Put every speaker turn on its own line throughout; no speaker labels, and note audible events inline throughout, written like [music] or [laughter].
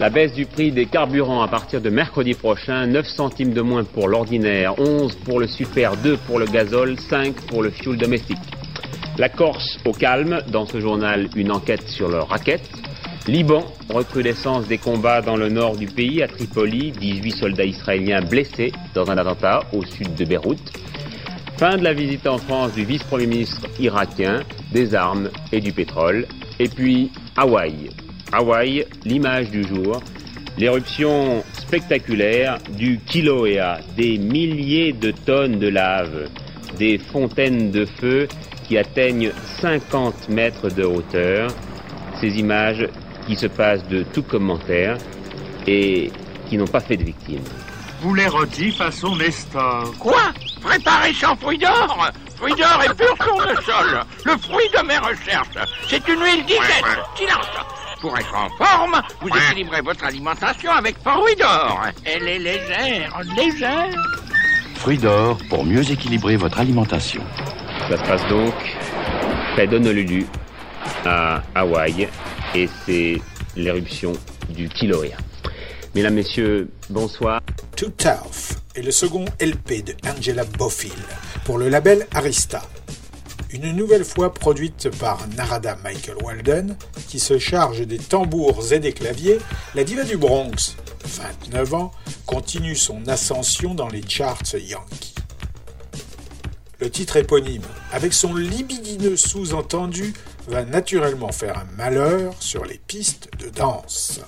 La baisse du prix des carburants à partir de mercredi prochain, 9 centimes de moins pour l'ordinaire, 11 pour le super, 2 pour le gazole, 5 pour le fuel domestique. La Corse au calme, dans ce journal une enquête sur le racket. Liban, recrudescence des combats dans le nord du pays, à Tripoli, 18 soldats israéliens blessés dans un attentat au sud de Beyrouth. Fin de la visite en France du vice-premier ministre irakien, des armes et du pétrole. Et puis Hawaï, Hawaï, l'image du jour, l'éruption spectaculaire du Kilauea, des milliers de tonnes de lave, des fontaines de feu qui atteignent 50 mètres de hauteur, ces images qui se passent de tout commentaire et qui n'ont pas fait de victimes.
Vous les redit façon Nestor.
Quoi? Préparer sans fruit d'or? Fruit d'or est pur sur le sol. Le fruit de mes recherches. C'est une huile disette. Silence pour être en forme, vous équilibrez votre alimentation avec fruit d'or. Elle est légère, légère.
Fruit d'or pour mieux équilibrer votre alimentation.
Ça se passe donc près d'Honolulu, à Hawaï, et c'est l'éruption du Kilauea. Mesdames, Messieurs, bonsoir.
Too Tough est le second LP de Angela Bofill pour le label Arista. Une nouvelle fois produite par Narada Michael Walden, qui se charge des tambours et des claviers, la diva du Bronx, 29 ans, continue son ascension dans les charts Yankee. Le titre éponyme, avec son libidineux sous-entendu, va naturellement faire un malheur sur les pistes de danse.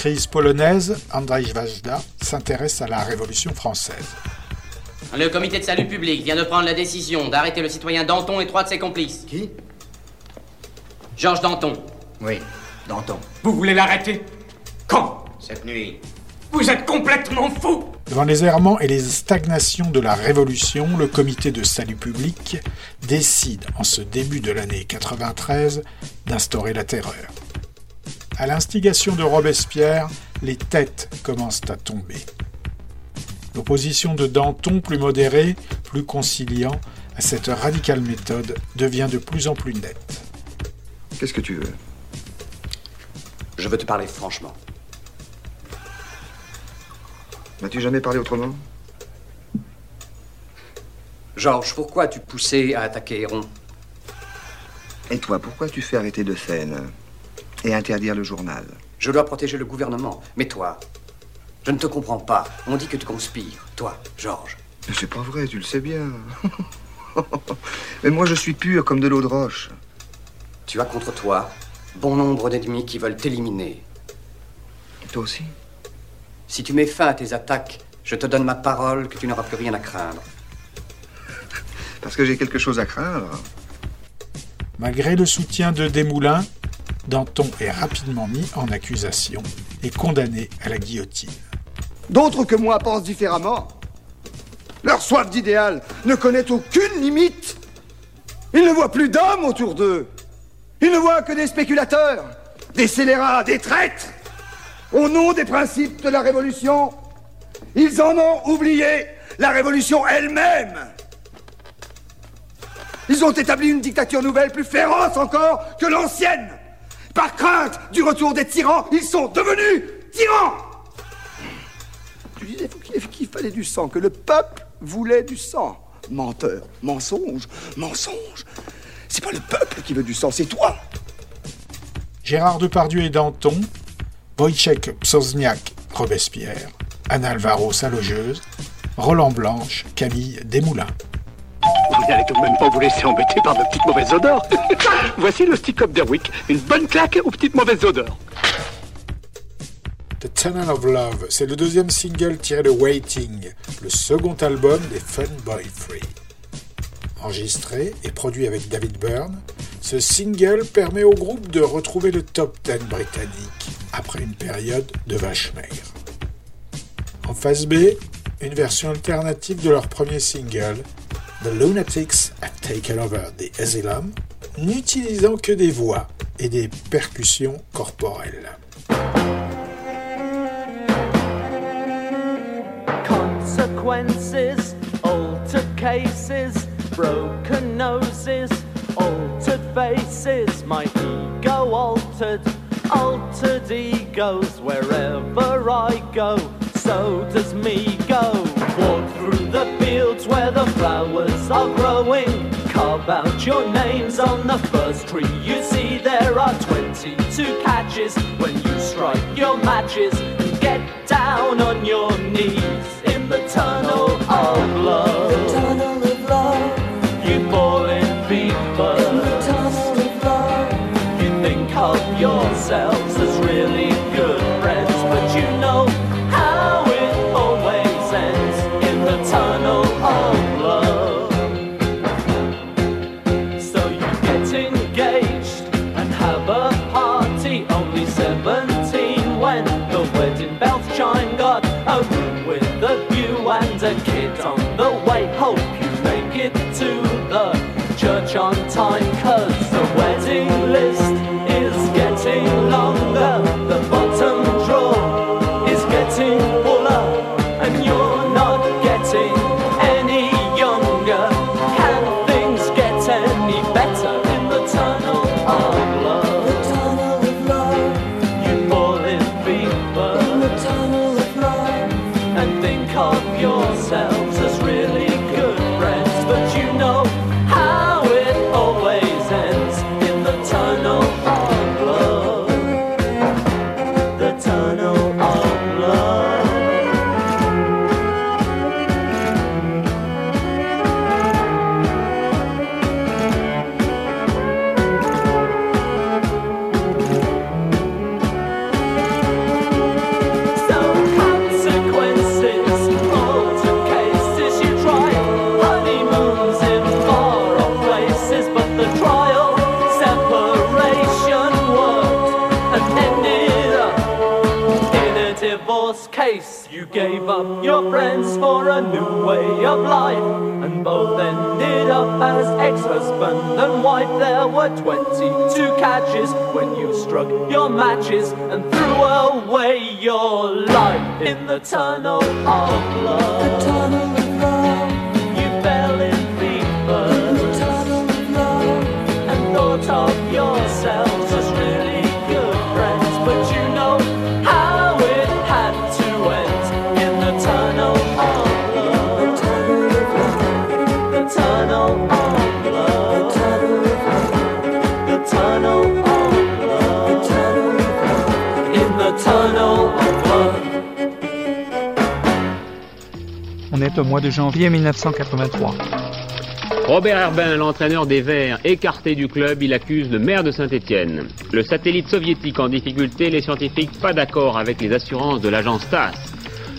Crise polonaise, Andrzej Wajda s'intéresse à la Révolution française.
Le comité de salut public vient de prendre la décision d'arrêter le citoyen Danton et trois de ses complices.
Qui?
Georges Danton.
Oui, Danton.
Vous voulez l'arrêter? Quand?
Cette nuit.
Vous êtes complètement fou
Devant les errements et les stagnations de la Révolution, le comité de salut public décide, en ce début de l'année 93, d'instaurer la terreur. À l'instigation de Robespierre, les têtes commencent à tomber. L'opposition de Danton, plus modéré, plus conciliant, à cette radicale méthode devient de plus en plus nette.
Qu'est-ce que tu veux?
Je veux te parler franchement.
M'as-tu jamais parlé autrement?
Georges, pourquoi tu poussais à attaquer Héron?
Et toi, pourquoi tu fais arrêter de scène? Et interdire le journal
Je dois protéger le gouvernement. Mais toi, je ne te comprends pas. On dit que tu conspires. Toi, Georges.
Mais c'est pas vrai, tu le sais bien. [laughs] Mais moi, je suis pur comme de l'eau de roche.
Tu as contre toi bon nombre d'ennemis qui veulent t'éliminer.
Et toi aussi
Si tu mets fin à tes attaques, je te donne ma parole que tu n'auras plus rien à craindre.
Parce que j'ai quelque chose à craindre.
Malgré le soutien de Desmoulins, Danton est rapidement mis en accusation et condamné à la guillotine.
D'autres que moi pensent différemment. Leur soif d'idéal ne connaît aucune limite. Ils ne voient plus d'hommes autour d'eux. Ils ne voient que des spéculateurs, des scélérats, des traîtres. Au nom des principes de la Révolution, ils en ont oublié la Révolution elle-même. Ils ont établi une dictature nouvelle plus féroce encore que l'ancienne. Par crainte du retour des tyrans, ils sont devenus tyrans. Tu disais qu'il fallait du sang, que le peuple voulait du sang. Menteur, mensonge, mensonge. C'est pas le peuple qui veut du sang, c'est toi.
Gérard Depardieu et Danton, Wojciech Psozniak, Robespierre, Anne Alvaro, sa logeuse, Roland Blanche, Camille Desmoulins.
Vous n'allez tout de même pas vous laisser embêter par de petites mauvaises odeurs. [laughs] Voici le stick-up d'Erwick, une bonne claque aux petites mauvaises odeurs.
The Tunnel of Love, c'est le deuxième single tiré de Waiting, le second album des Fun Boy Free. Enregistré et produit avec David Byrne, ce single permet au groupe de retrouver le top 10 britannique après une période de vache maigre. En phase B, une version alternative de leur premier single, The Lunatics Have Taken Over the Asylum, n'utilisant que des voix et des percussions corporelles.
Consequences, altered cases, broken noses, altered faces, my ego altered, altered egos wherever I go, so does me go. Walk through the fields where the flowers are growing. Carve out your names on the first tree you see. There are 22 catches when you strike your matches and get down on your knees in the tunnel of love. you. Of life, and both ended up as ex husband and wife. There were 22 catches when you struck your matches and threw away your life in. The tunnel of love.
On est au mois de janvier 1983.
Robert Herbin, l'entraîneur des Verts, écarté du club, il accuse le maire de Saint-Étienne. Le satellite soviétique en difficulté, les scientifiques pas d'accord avec les assurances de l'agence TASS.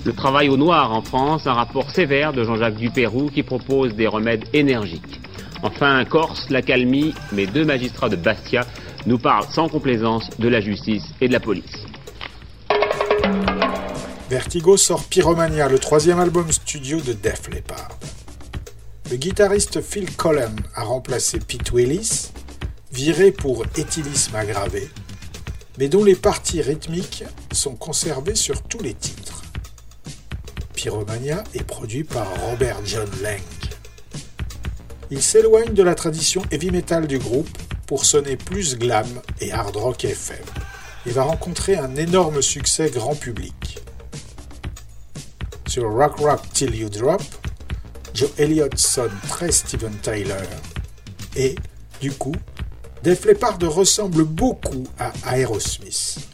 Le travail au noir en France, un rapport sévère de Jean-Jacques Dupérou qui propose des remèdes énergiques. Enfin, Corse, l'accalmie, mais deux magistrats de Bastia nous parlent sans complaisance de la justice et de la police.
Vertigo sort Pyromania, le troisième album studio de Def Leppard. Le guitariste Phil Collen a remplacé Pete Willis, viré pour éthylisme aggravé, mais dont les parties rythmiques sont conservées sur tous les titres. Pyromania est produit par Robert John Lang. Il s'éloigne de la tradition heavy metal du groupe pour sonner plus glam et hard rock FM et va rencontrer un énorme succès grand public. Sur Rock Rock Till You Drop, Joe Elliott sonne très Steven Tyler. Et, du coup, Def Leppard ressemble beaucoup à Aerosmith.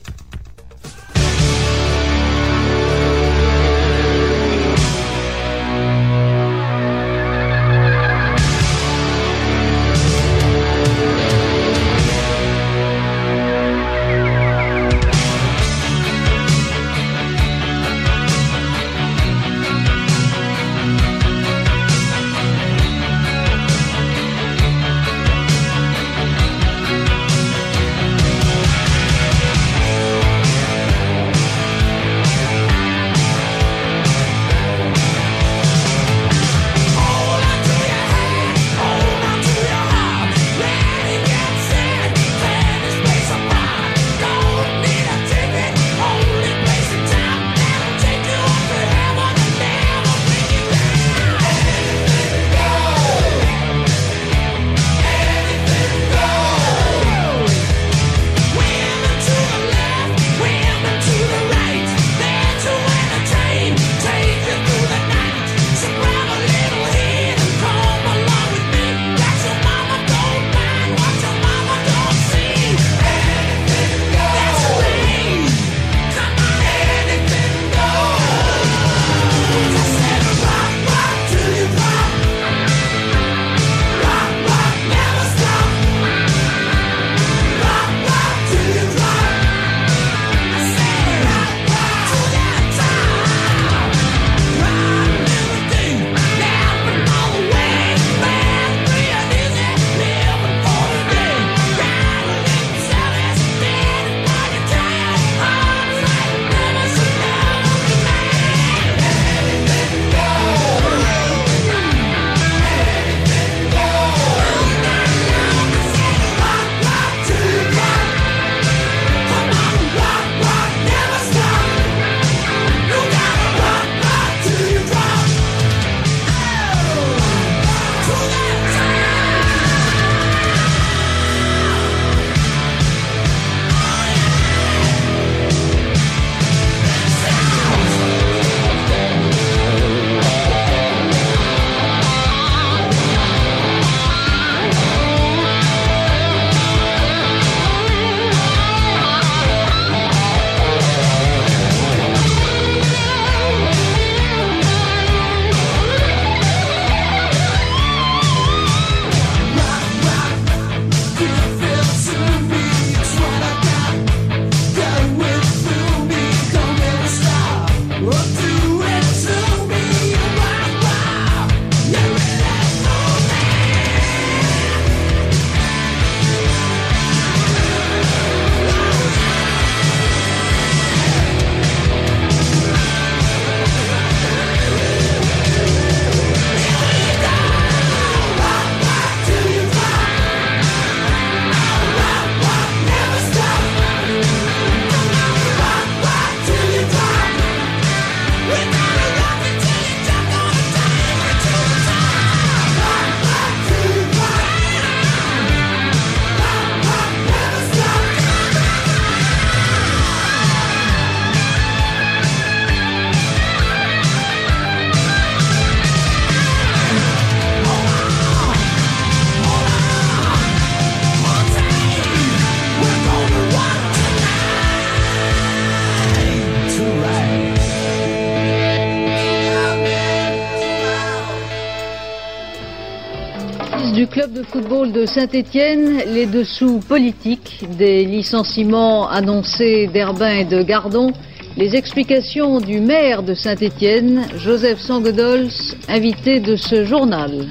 Saint-Étienne, les dessous politiques des licenciements annoncés d'Herbin et de Gardon, les explications du maire de Saint-Étienne, Joseph Sangodols, invité de ce journal.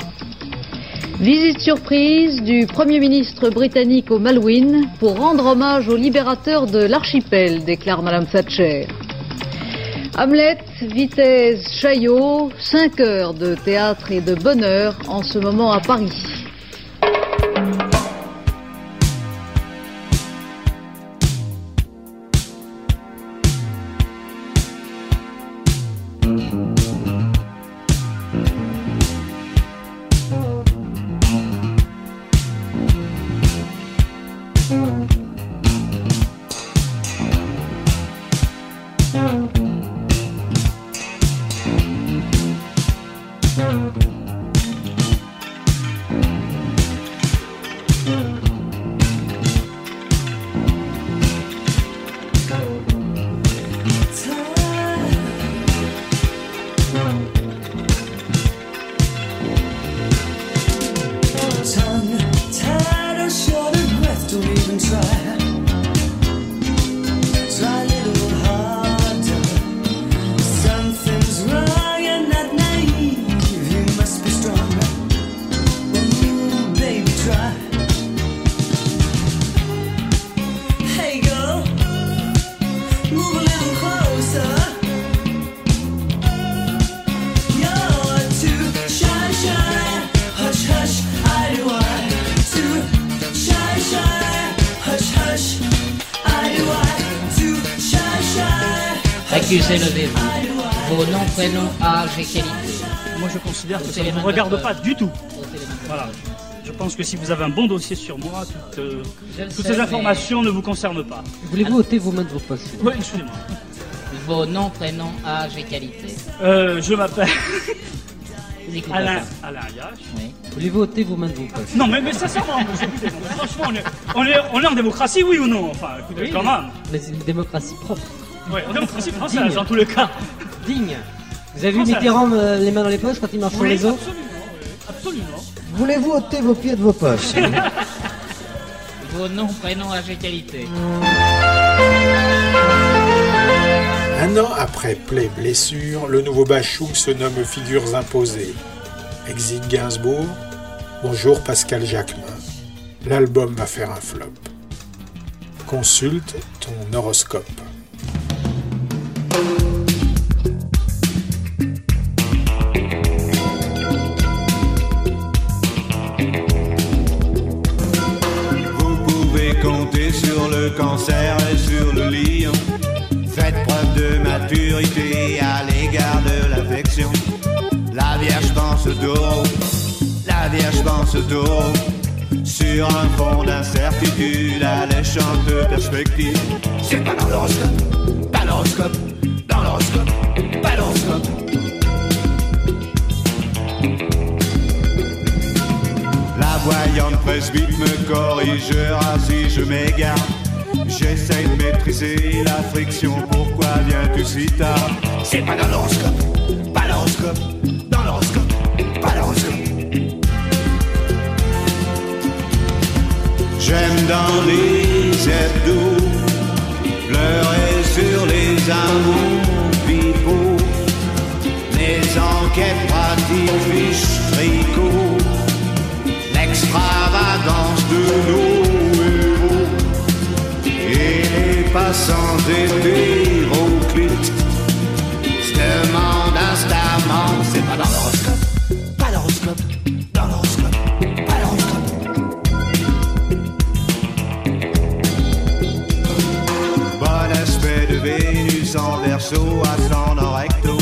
Visite surprise du Premier ministre britannique au Malouine pour rendre hommage aux libérateurs de l'archipel, déclare Madame Thatcher. Hamlet, Vitesse, Chaillot, 5 heures de théâtre et de bonheur en ce moment à Paris.
Shy.
Accusez, levez-vous. Vos noms, prénoms, âge et qualité.
Moi, je considère que ça ne vous regarde pas du tout. Voilà. Je pense que si vous avez un bon dossier sur moi, toutes, euh, toutes
sais,
ces informations ne vous concernent pas.
Voulez-vous ôter vos mains de vos poches
Oui, excusez-moi.
Vos noms, prénoms, âge et qualité.
Euh, je m'appelle [laughs]
Écoutez
Alain. Alain Ayache.
Oui. Voulez-vous ôter vos mains de vos poches
Non, mais, mais sincèrement, franchement, on est, on, est, on est en démocratie, oui ou non? Enfin, écoutez,
Oui,
quand même.
Mais c'est une démocratie propre.
Ouais, en démocratie française,
Digne.
dans tous les cas.
Digne. Vous avez vu
Française.
Mitterrand euh, les mains dans les poches quand il marche sur
Oui,
les eaux
absolument, oui, absolument.
Voulez-vous ôter vos pieds de vos poches [laughs] Vos noms, prénoms, âge et qualité.
Un an après Play Blessure, le nouveau Bachung se nomme Figures imposées. Exit Gainsbourg. Bonjour Pascal Jacquemin. L'album va faire un flop. Consulte ton horoscope.
Cancer et sur le lion. Faites preuve de maturité à l'égard de l'affection. La Vierge pense au taureau, la Vierge pense au taureau. Sur un fond d'incertitude, alléchante perspective. C'est pas dans l'horoscope, pas l'horoscope, voyante presbyte me corrigera si je m'égare. J'essaie de maîtriser la friction, pourquoi viens-tu si tard? C'est pas dans l'horoscope, pas l'horoscope, dans l'horoscope, pas l'horoscope. J'aime dans les hebdos pleurer sur les amours pipeaux, les enquêtes pratiques, fiches, tricots nos héros et les passants hétéroclites se demandent instamment c'est pas dans l'horoscope pas l'horoscope dans l'horoscope pas l'horoscope bon aspect de Vénus en verso ascendant recto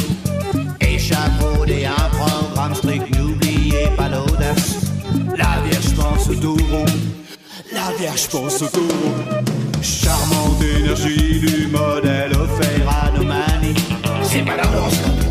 échafaudé un programme strict n'oubliez pas l'audace la Vierge pense au taureau, Vierge pense au. Charmante énergie du modèle offert à. C'est pas dans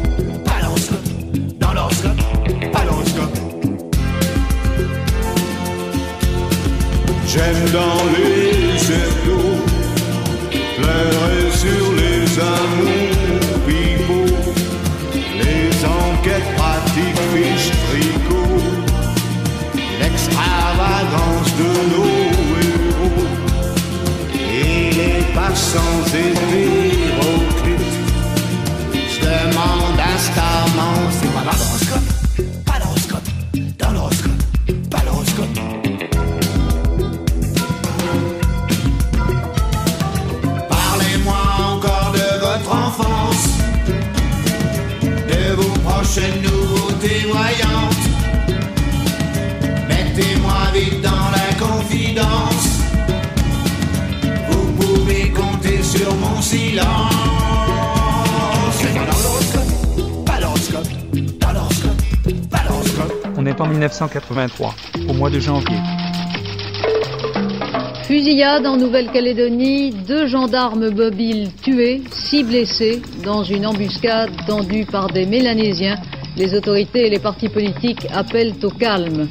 1983, au mois de janvier.
Fusillade en Nouvelle-Calédonie, deux gendarmes mobiles tués, six blessés dans une embuscade tendue par des Mélanésiens. Les autorités et les partis politiques appellent au calme.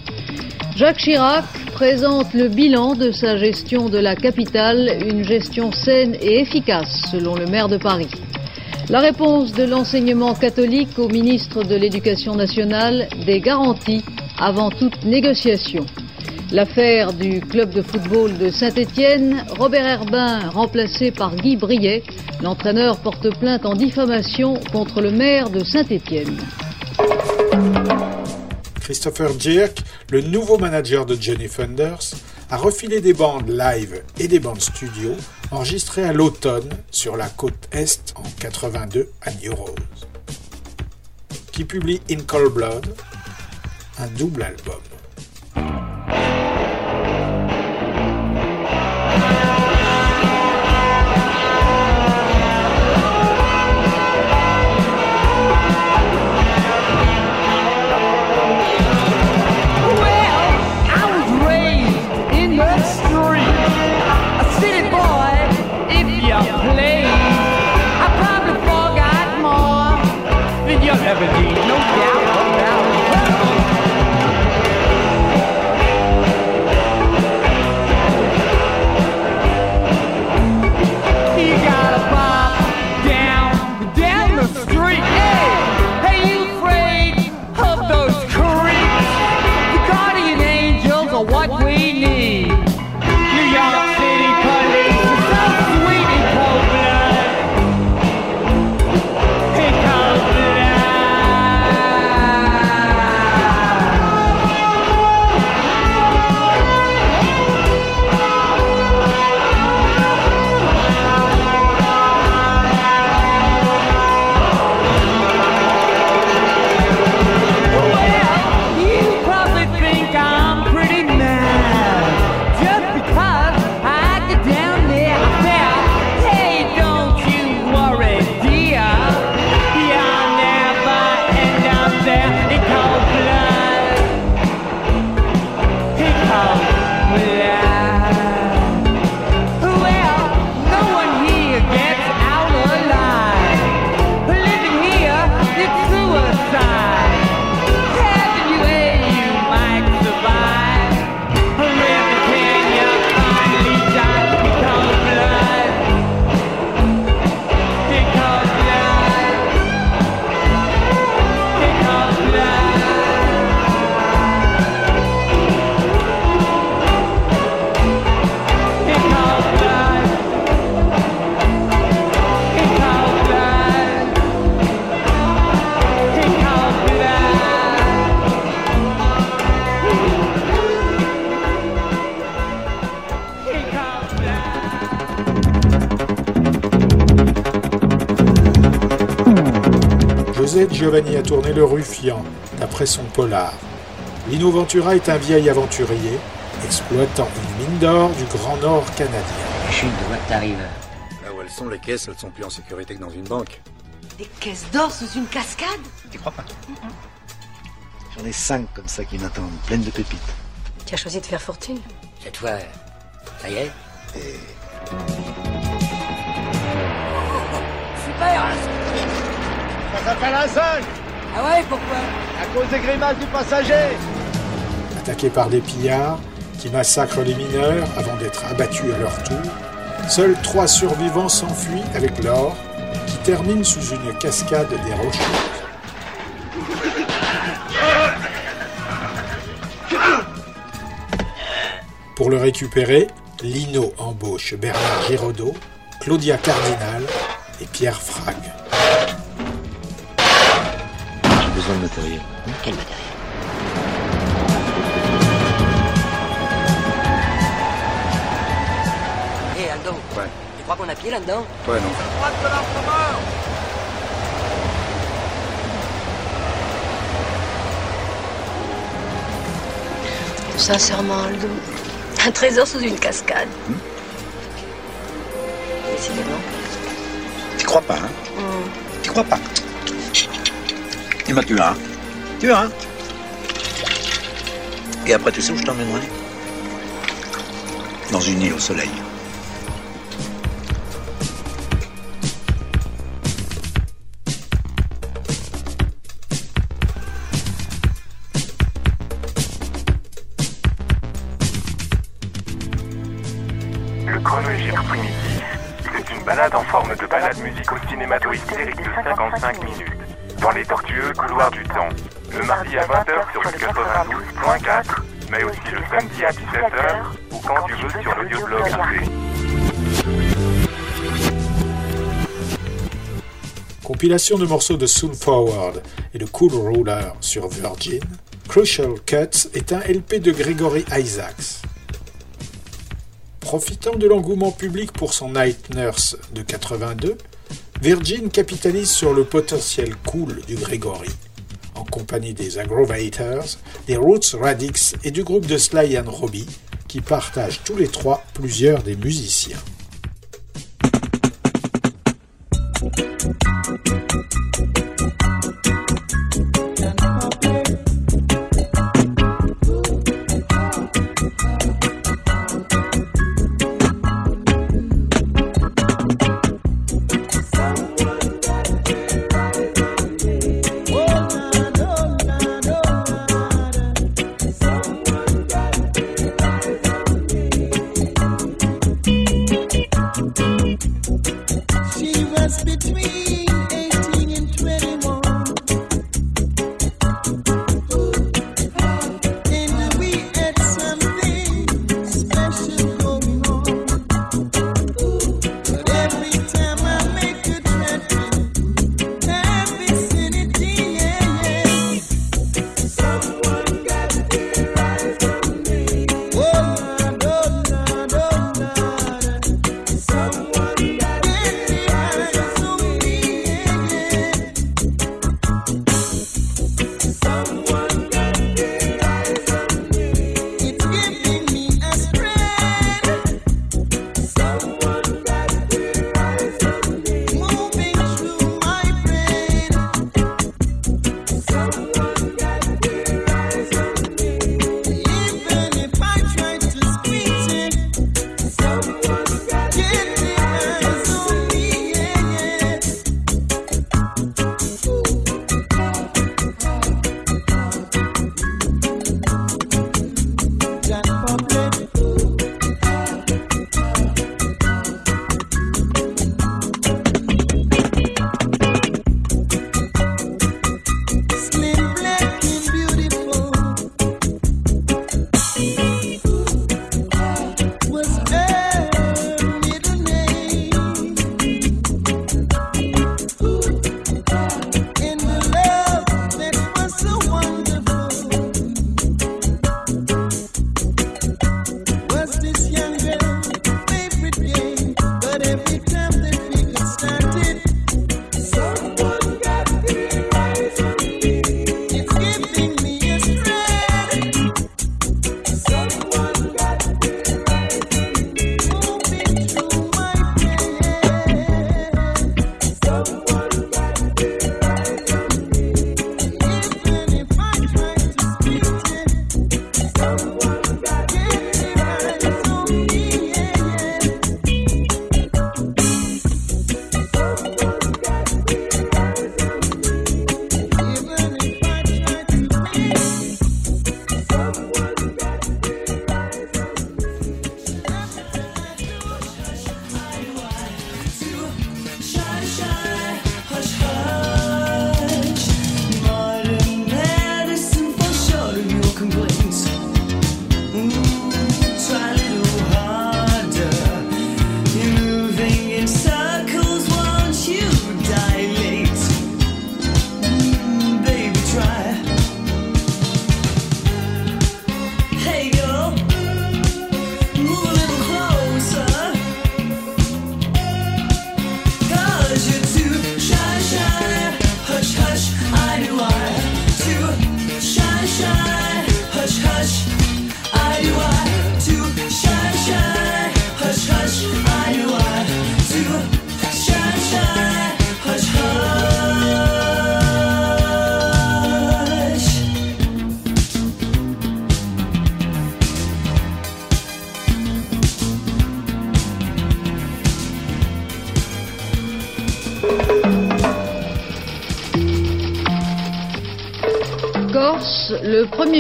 Jacques Chirac présente le bilan de sa gestion de la capitale, une gestion saine et efficace selon le maire de Paris. La réponse de l'enseignement catholique au ministre de l'Éducation nationale, des garanties avant toute négociation. L'affaire du club de football de Saint-Étienne, Robert Herbin remplacé par Guy Briet, l'entraîneur porte plainte en diffamation contre le maire de Saint-Étienne.
Christopher Jirk, le nouveau manager de Johnny Thunders, a refilé des bandes live et des bandes studio enregistrées à l'automne sur la côte est en 82 à New Rose, qui publie In Cold Blood, un double album. Giovanni a tourné Le Ruffian, d'après son polar. Lino Ventura est un vieil aventurier, exploitant une mine d'or du Grand Nord canadien.
Chute, de quoi t'arrives
Là où elles sont, les caisses, elles sont plus en sécurité que dans une banque.
Des caisses d'or sous une cascade?
Tu crois pas? J'en ai cinq comme ça qui m'attendent, pleines de pépites.
Tu as choisi de faire fortune
Cette fois, ça y est?
Super
Ça s'appelle un seul
Ah ouais, pourquoi?
À cause des grimaces du passager
Attaqués par des pillards qui massacrent les mineurs avant d'être abattus à leur tour, seuls trois survivants s'enfuient avec l'or qui termine sous une cascade des rocheuses. Pour le récupérer, Lino embauche Bernard Giraudot,
Claudia Cardinal et Pierre Frag.
Matériel.
Quel matériel?
Hé Aldo, tu crois qu'on a pied là-dedans?
Ouais, non.
Sincèrement, Aldo, un trésor sous une cascade. Décidément.
Tu crois pas, hein?
Hmm.
Tu crois pas? Eh ben, tu verras. Tu verras. Et après, tu sais où je t'emmènerai? Dans une île au soleil.
De morceaux de Soon Forward et de Cool Ruler sur Virgin, Crucial Cuts est un LP de Gregory Isaacs. Profitant de l'engouement public pour son Night Nurse de 82, Virgin capitalise sur le potentiel cool du Gregory, en compagnie des Aggrovators, des Roots Radix et du groupe de Sly and Robbie, qui partagent tous les trois plusieurs des musiciens.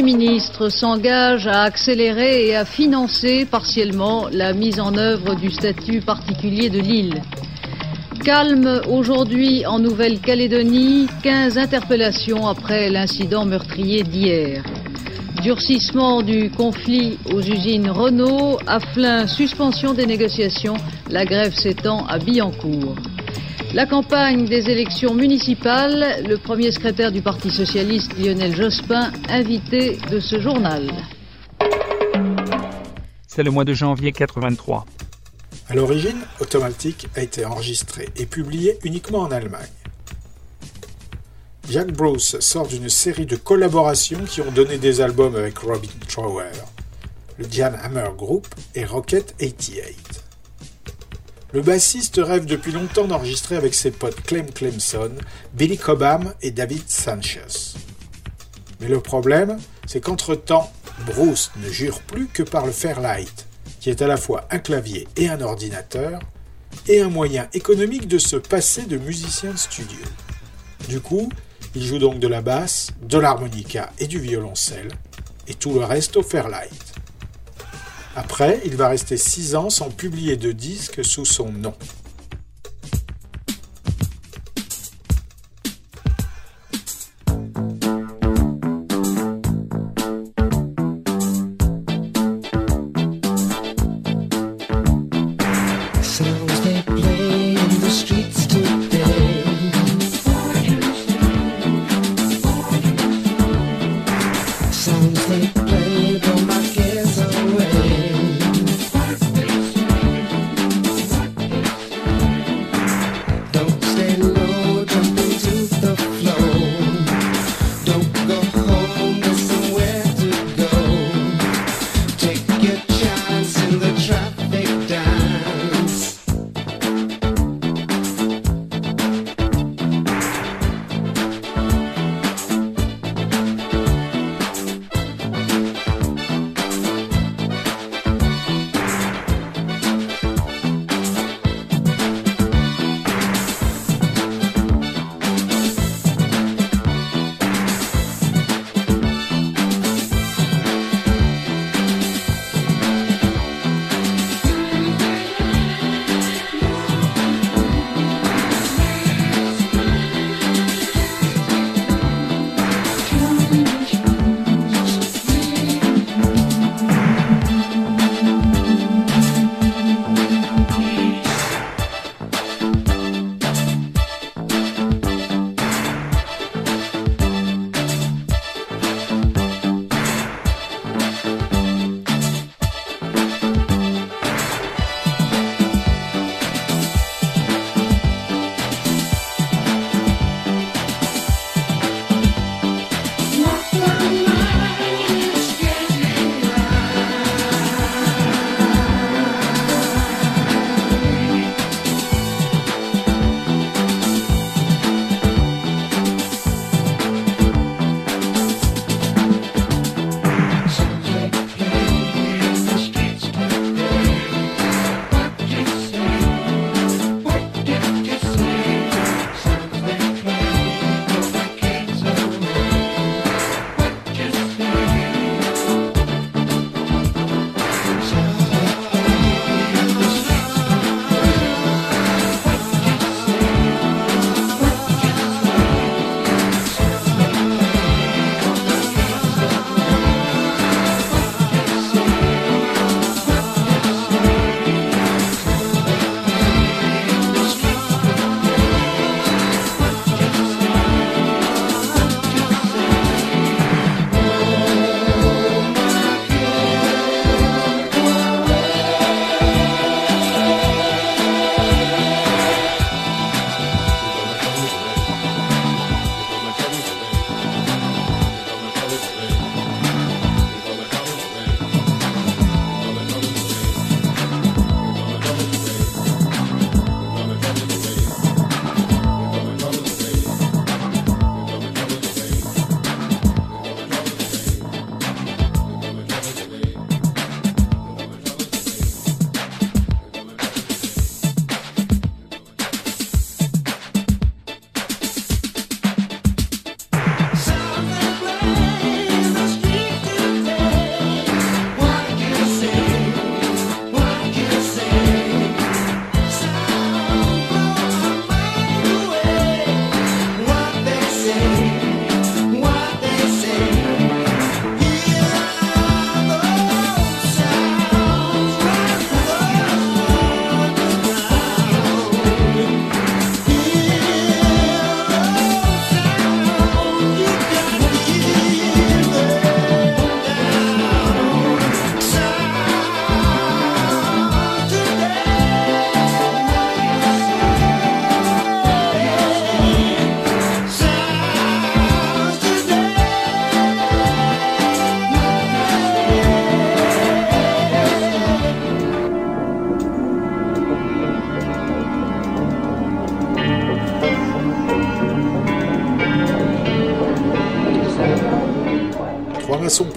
Premier ministre s'engage à accélérer et à financer partiellement la mise en œuvre du statut particulier de l'île. Calme aujourd'hui en Nouvelle-Calédonie, 15 interpellations après l'incident meurtrier d'hier. Durcissement du conflit aux usines Renault, Afflin, suspension des négociations, la grève s'étend à Billancourt. La campagne des élections municipales, le premier secrétaire du Parti socialiste Lionel Jospin, invité de ce journal.
C'est le mois de janvier 83.
À l'origine, Automatic a été enregistré et publié uniquement en Allemagne. Jack Bruce sort d'une série de collaborations qui ont donné des albums avec Robin Trower, le Jan Hammer Group et Rocket 88. Le bassiste rêve depuis longtemps d'enregistrer avec ses potes Clem Clemson, Billy Cobham et David Sanchez. Mais le problème, c'est qu'entre-temps, Bruce ne jure plus que par le Fairlight, qui est à la fois un clavier et un ordinateur, et un moyen économique de se passer de musicien de studio. Du coup, il joue donc de la basse, de l'harmonica et du violoncelle, et tout le reste au Fairlight. Après, il va rester 6 ans sans publier de disque sous son nom.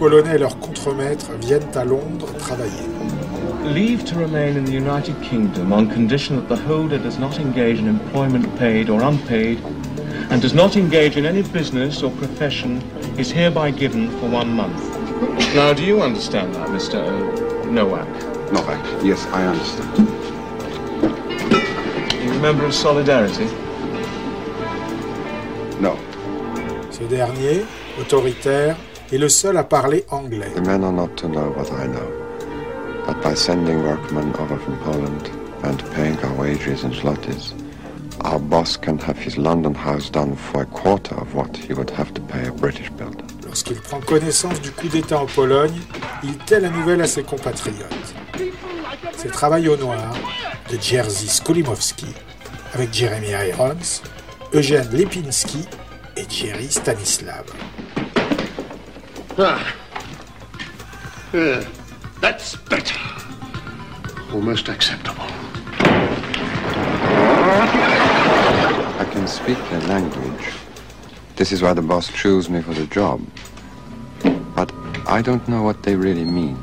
Polonais et leurs contremaîtres viennent à Londres travailler.
Leave to remain in the United Kingdom on condition that the holder does not engage in employment paid or unpaid and does not engage in any business or profession is hereby given for one month. Now, do you understand that, Mr. O- Nowak?
Novak, yes, I understand.
You a member of Solidarity?
No.
Ce dernier, autoritaire, est le seul à parler anglais.
The men are not to know what I know. But by sending workmen over from Poland and paying our wages in zlotys, our boss can have his London house done for a quarter of what he would have to pay a British builder.
Lorsqu'il prend connaissance du coup d'État en Pologne, il tait la nouvelle à ses compatriotes. C'est Travail au noir de Jerzy Skolimowski avec Jeremy Irons, Eugène Lipinski et Jerry Stanislav.
Ah. Yeah, that's better. Almost acceptable.
I can speak their language. This is why the boss chose me for the job. But I don't know what they really mean.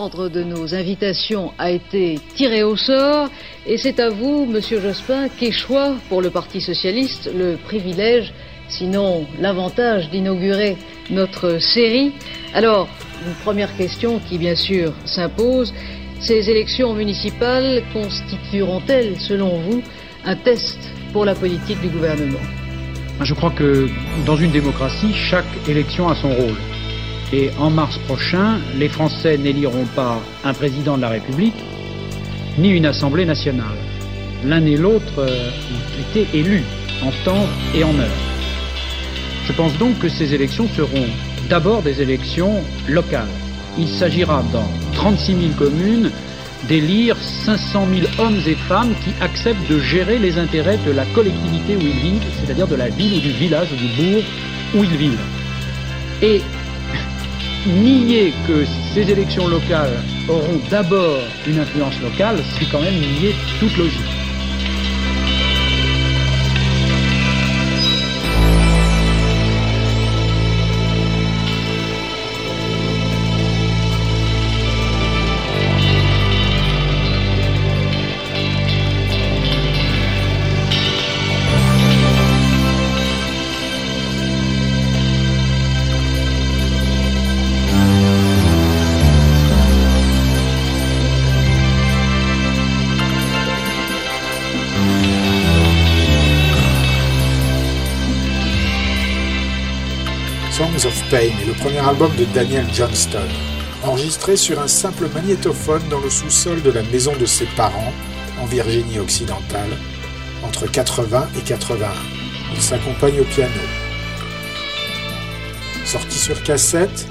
L'ordre de nos invitations a été tiré au sort et c'est à vous, Monsieur Jospin, qu'échoit pour le Parti socialiste le privilège, sinon l'avantage d'inaugurer notre série. Alors, une première question qui bien sûr s'impose, ces élections municipales constitueront-elles, selon vous, un test pour la politique du gouvernement?
Je crois que dans une démocratie, chaque élection a son rôle. Et en mars prochain, les Français n'éliront pas un président de la République, ni une Assemblée nationale. L'un et l'autre euh, ont été élus en temps et en heure. Je pense donc que ces élections seront d'abord des élections locales. Il s'agira dans 36 000 communes d'élire 500 000 hommes et femmes qui acceptent de gérer les intérêts de la collectivité où ils vivent, c'est-à-dire de la ville ou du village ou du bourg où ils vivent. Et nier que ces élections locales auront d'abord une influence locale, c'est quand même nier toute logique.
Pain est le premier album de Daniel Johnston, enregistré sur un simple magnétophone dans le sous-sol de la maison de ses parents, en Virginie occidentale, entre 80 et 81. Il s'accompagne au piano. Sorti sur cassette,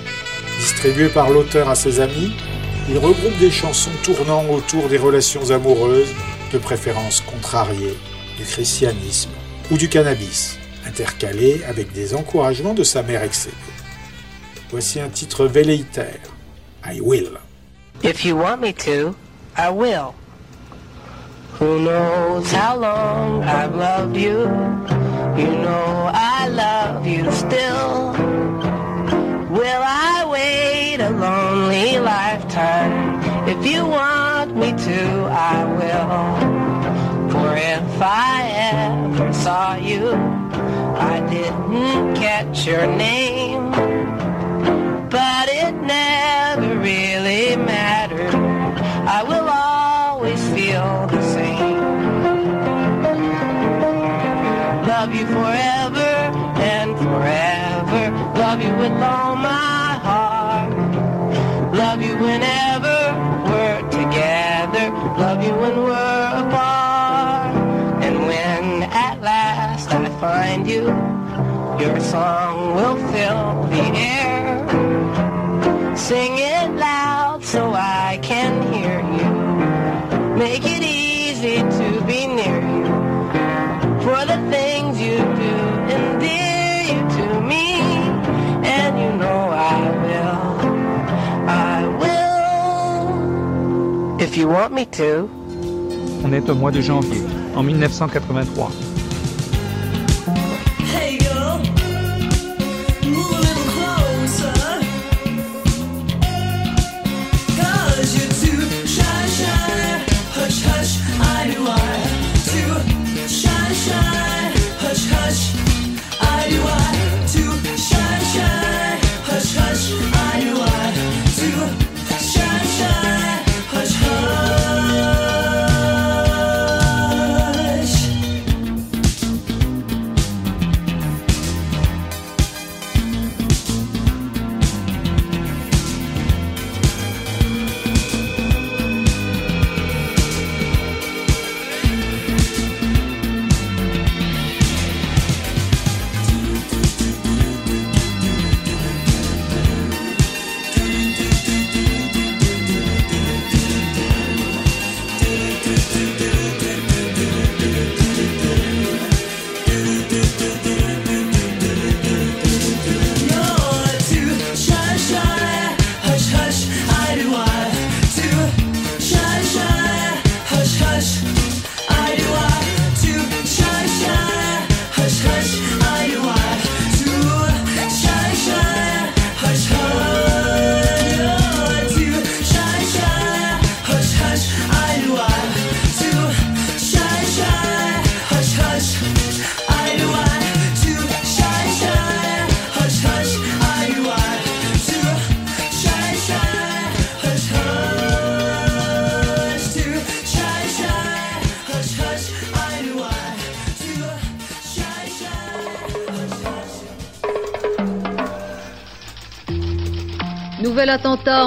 distribué par l'auteur à ses amis, il regroupe des chansons tournant autour des relations amoureuses, de préférence contrariées, du christianisme ou du cannabis, intercalés avec des encouragements de sa mère excédée. Voici un titre velléitaire, I Will.
If you want me to, I will. Who knows how long I've loved you? You know I love you still. Will I wait a lonely lifetime? If you want me to, I will. For if I ever saw you, I didn't catch your name. But it never really mattered. I will always feel the same. Love you forever and forever. Love you with all my heart. Love you whenever we're together. Love you when we're apart. And when at last I find you, your song will fill the air. Sing it loud so I can hear you. Make it easy to be near you. For the things you do endear you to me. And you know I will. I will. If you want me to.
On est au mois de janvier, en 1983.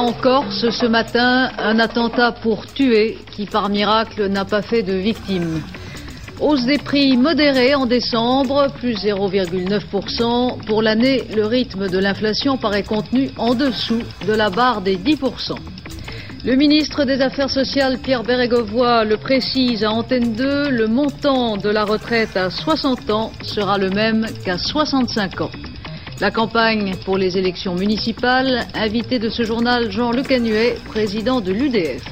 En Corse ce matin, un attentat pour tuer qui par miracle n'a pas fait de victimes. Hausse des prix modérée en décembre, plus 0,9%. Pour l'année, le rythme de l'inflation paraît contenu en dessous de la barre des 10%. Le ministre des Affaires sociales, Pierre Bérégovoy, le précise à Antenne 2, le montant de la retraite à 60 ans sera le même qu'à 65 ans. La campagne pour les élections municipales, invité de ce journal Jean Le Canuet, président de l'UDF.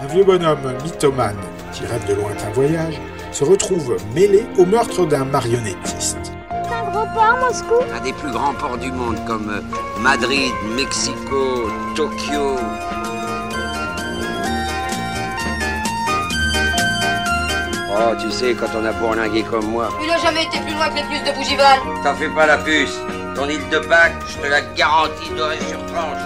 Un vieux bonhomme mythomane qui rêve de lointains voyages se retrouve mêlé au meurtre d'un marionnettiste.
C'est un gros port, Moscou
Un des plus grands ports du monde comme Madrid, Mexico, Tokyo. Oh, tu sais, quand on a bourlingué comme moi,
Il a jamais été plus loin que les puces de Bougival.
t'en fais pas la puce. Ton île de Pâques, je te la garantis dorée sur tranche.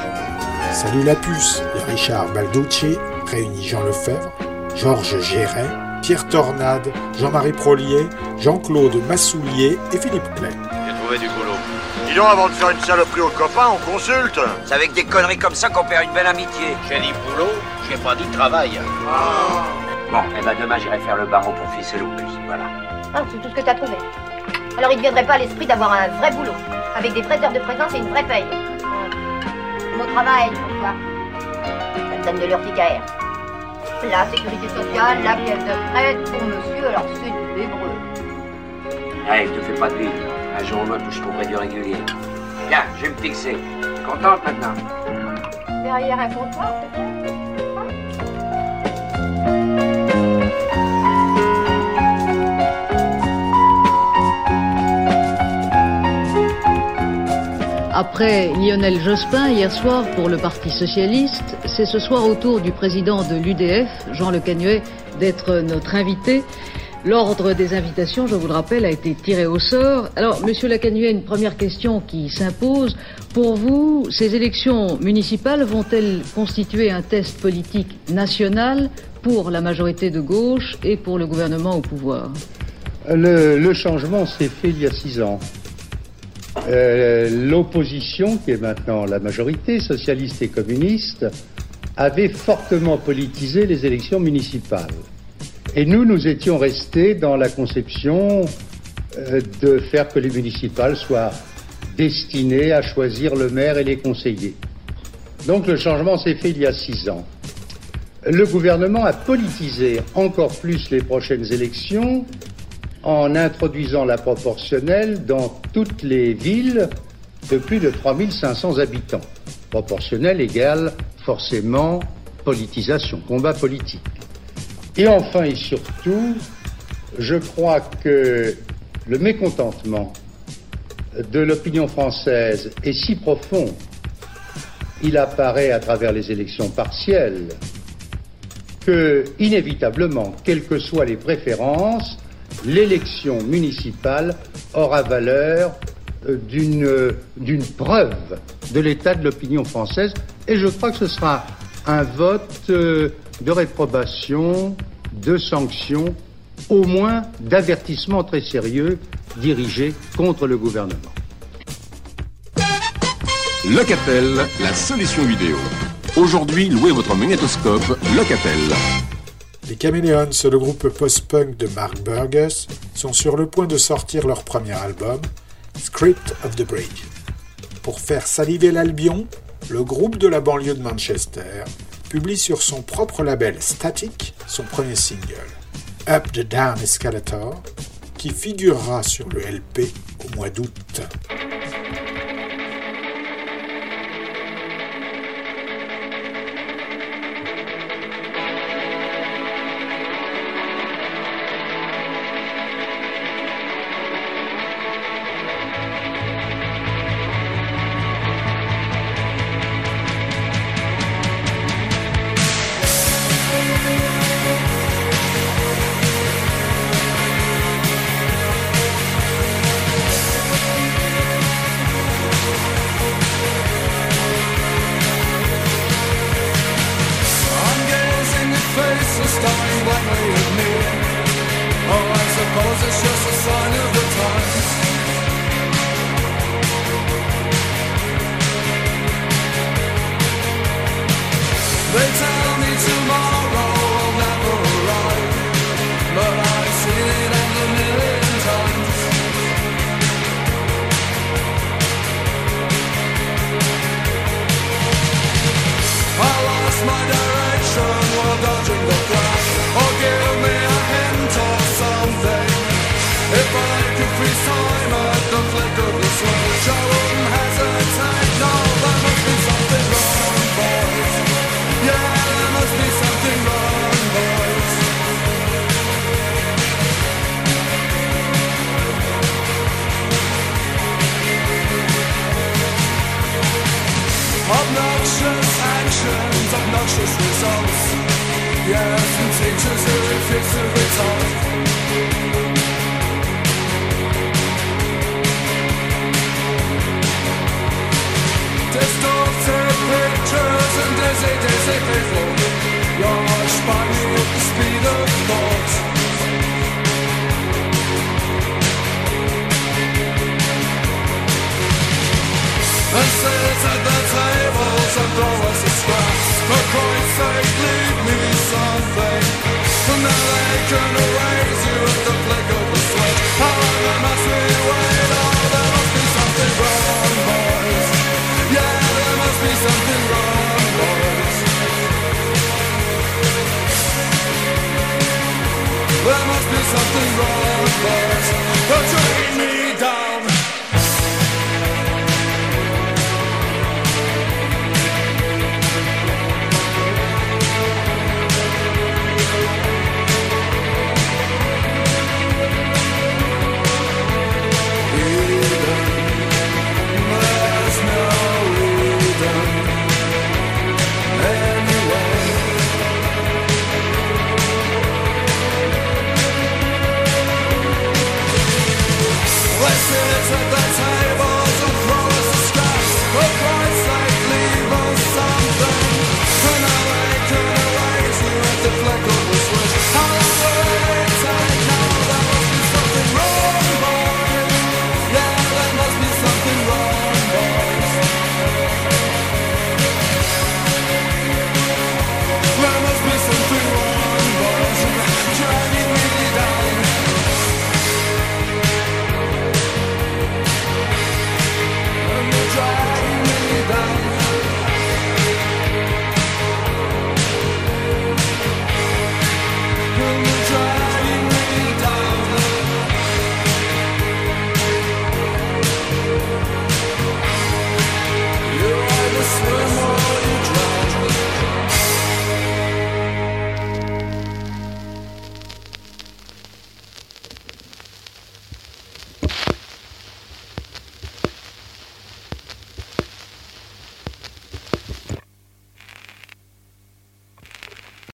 Salut la puce de Richard Balducci réunit Jean Lefebvre, Georges Géret, Pierre Tornade, Jean-Marie Prolier, Jean-Claude Massoulier et Philippe Clay.
J'ai trouvé du boulot. Dis donc, avant de faire une saloperie aux copains, on consulte.
C'est avec des conneries comme ça qu'on perd une belle amitié.
J'ai dit boulot, j'ai pas dit travail.
Bon, eh ben demain j'irai faire le barreau pour ficeler le puce, voilà.
Ah, c'est tout ce que t'as trouvé. Alors il ne viendrait pas à l'esprit d'avoir un vrai boulot, avec des vraies heures de présence et une vraie paye. Mon travail, pour toi. Ça me donne de l'urticaire. La sécurité sociale, la pièce de prête pour monsieur, alors c'est de l'hébreu.
Allez, je te fais pas de vide. Un jour ou l'autre, je trouverai du régulier. Tiens, je vais me fixer. Contente maintenant
Derrière un comptoir, peut-être?
Après Lionel Jospin hier soir pour le Parti socialiste, c'est ce soir au tour du président de l'UDF, Jean Le Canuet, d'être notre invité. L'ordre des invitations, je vous le rappelle, a été tiré au sort. Alors, Monsieur Le Canuet, une première question qui s'impose. Pour vous, ces élections municipales vont-elles constituer un test politique national pour la majorité de gauche et pour le gouvernement au pouvoir?
Le, le changement s'est fait il y a six ans. Euh, L'opposition, qui est maintenant la majorité, socialiste et communiste, avait fortement politisé les élections municipales. Et nous, nous étions restés dans la conception euh, de faire que les municipales soient destinées à choisir le maire et les conseillers. Donc le changement s'est fait il y a six ans. Le gouvernement a politisé encore plus les prochaines élections en introduisant la proportionnelle dans toutes les villes de plus de 3500 habitants. Proportionnelle égale forcément politisation, combat politique. Et enfin et surtout, je crois que le mécontentement de l'opinion française est si profond, il apparaît à travers les élections partielles, que inévitablement, quelles que soient les préférences, l'élection municipale aura valeur euh, d'une euh, d'une preuve de l'état de l'opinion française et je crois que ce sera un vote euh, de réprobation, de sanction, au moins d'avertissement très sérieux dirigé contre le gouvernement.
Locatel, la solution vidéo. Aujourd'hui, louez votre magnétoscope Locatel.
Les Chameleons, le groupe post-punk de Mark Burgess, sont sur le point de sortir leur premier album, Script of the Bridge. Pour faire saliver l'Albion, le groupe de la banlieue de Manchester publie sur son propre label Static son premier single, Up the Down Escalator, qui figurera sur le LP au mois d'août.
Just a sign of the Obnoxious actions, obnoxious results. Yes, and teachers who refuse to be. Distorted pictures and dizzy, dizzy people. Rush by me at the speed of thought. And sit at the tables and throw us a scraps. For Christ's sake, leave me something. Now they you at flick of a switch. However much we wait, oh, there must be something wrong, boys. Yeah, there must be something wrong, boys. There must be something wrong, boys. The dream